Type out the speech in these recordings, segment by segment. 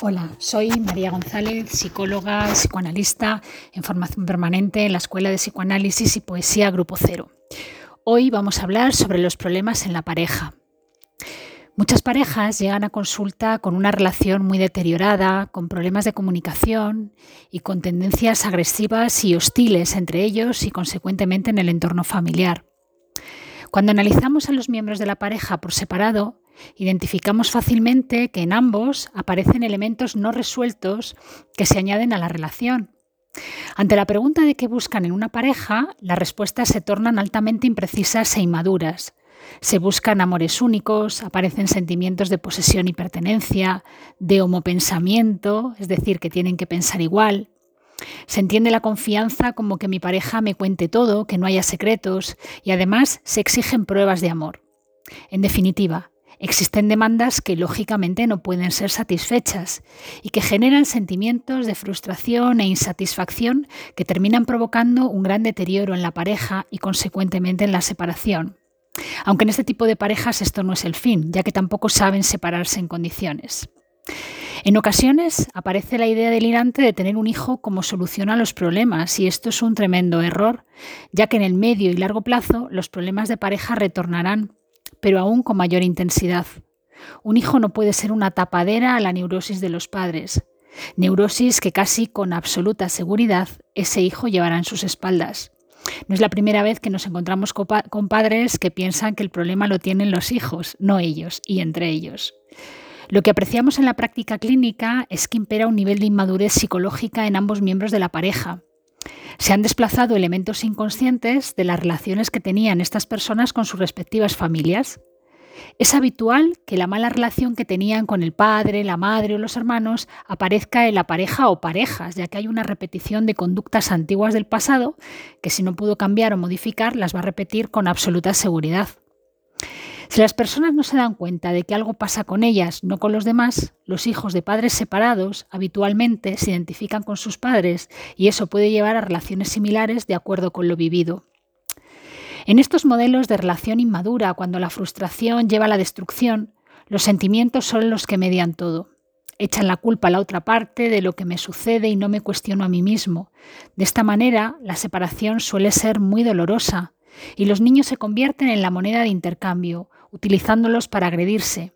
Hola, soy María González, psicóloga, psicoanalista en formación permanente en la Escuela de Psicoanálisis y Poesía Grupo Cero. Hoy vamos a hablar sobre los problemas en la pareja. Muchas parejas llegan a consulta con una relación muy deteriorada, con problemas de comunicación y con tendencias agresivas y hostiles entre ellos y consecuentemente en el entorno familiar. Cuando analizamos a los miembros de la pareja por separado, identificamos fácilmente que en ambos aparecen elementos no resueltos que se añaden a la relación. Ante la pregunta de qué buscan en una pareja, las respuestas se tornan altamente imprecisas e inmaduras. Se buscan amores únicos, aparecen sentimientos de posesión y pertenencia, de homopensamiento, es decir, que tienen que pensar igual, se entiende la confianza como que mi pareja me cuente todo, que no haya secretos y además se exigen pruebas de amor. En definitiva, existen demandas que lógicamente no pueden ser satisfechas y que generan sentimientos de frustración e insatisfacción que terminan provocando un gran deterioro en la pareja y consecuentemente en la separación. Aunque en este tipo de parejas esto no es el fin, ya que tampoco saben separarse en condiciones. En ocasiones aparece la idea delirante de tener un hijo como solución a los problemas y esto es un tremendo error, ya que en el medio y largo plazo los problemas de pareja retornarán, pero aún con mayor intensidad. Un hijo no puede ser una tapadera a la neurosis de los padres, neurosis que casi con absoluta seguridad ese hijo llevará en sus espaldas. No es la primera vez que nos encontramos con padres que piensan que el problema lo tienen los hijos, no ellos, y entre ellos. Lo que apreciamos en la práctica clínica es que impera un nivel de inmadurez psicológica en ambos miembros de la pareja. Se han desplazado elementos inconscientes de las relaciones que tenían estas personas con sus respectivas familias. Es habitual que la mala relación que tenían con el padre, la madre o los hermanos aparezca en la pareja o parejas, ya que hay una repetición de conductas antiguas del pasado que si no pudo cambiar o modificar las va a repetir con absoluta seguridad. Si las personas no se dan cuenta de que algo pasa con ellas, no con los demás, los hijos de padres separados habitualmente se identifican con sus padres y eso puede llevar a relaciones similares de acuerdo con lo vivido. En estos modelos de relación inmadura, cuando la frustración lleva a la destrucción, los sentimientos son los que median todo. Echan la culpa a la otra parte de lo que me sucede y no me cuestiono a mí mismo. De esta manera, la separación suele ser muy dolorosa, y los niños se convierten en la moneda de intercambio, utilizándolos para agredirse.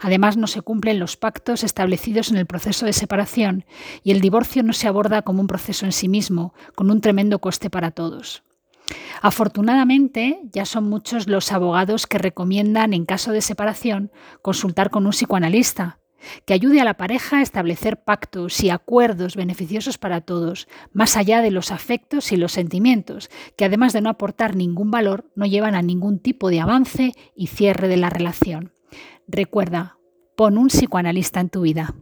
Además, no se cumplen los pactos establecidos en el proceso de separación y el divorcio no se aborda como un proceso en sí mismo, con un tremendo coste para todos. Afortunadamente, ya son muchos los abogados que recomiendan, en caso de separación, consultar con un psicoanalista, que ayude a la pareja a establecer pactos y acuerdos beneficiosos para todos, más allá de los afectos y los sentimientos, que además de no aportar ningún valor, no llevan a ningún tipo de avance y cierre de la relación. Recuerda, pon un psicoanalista en tu vida.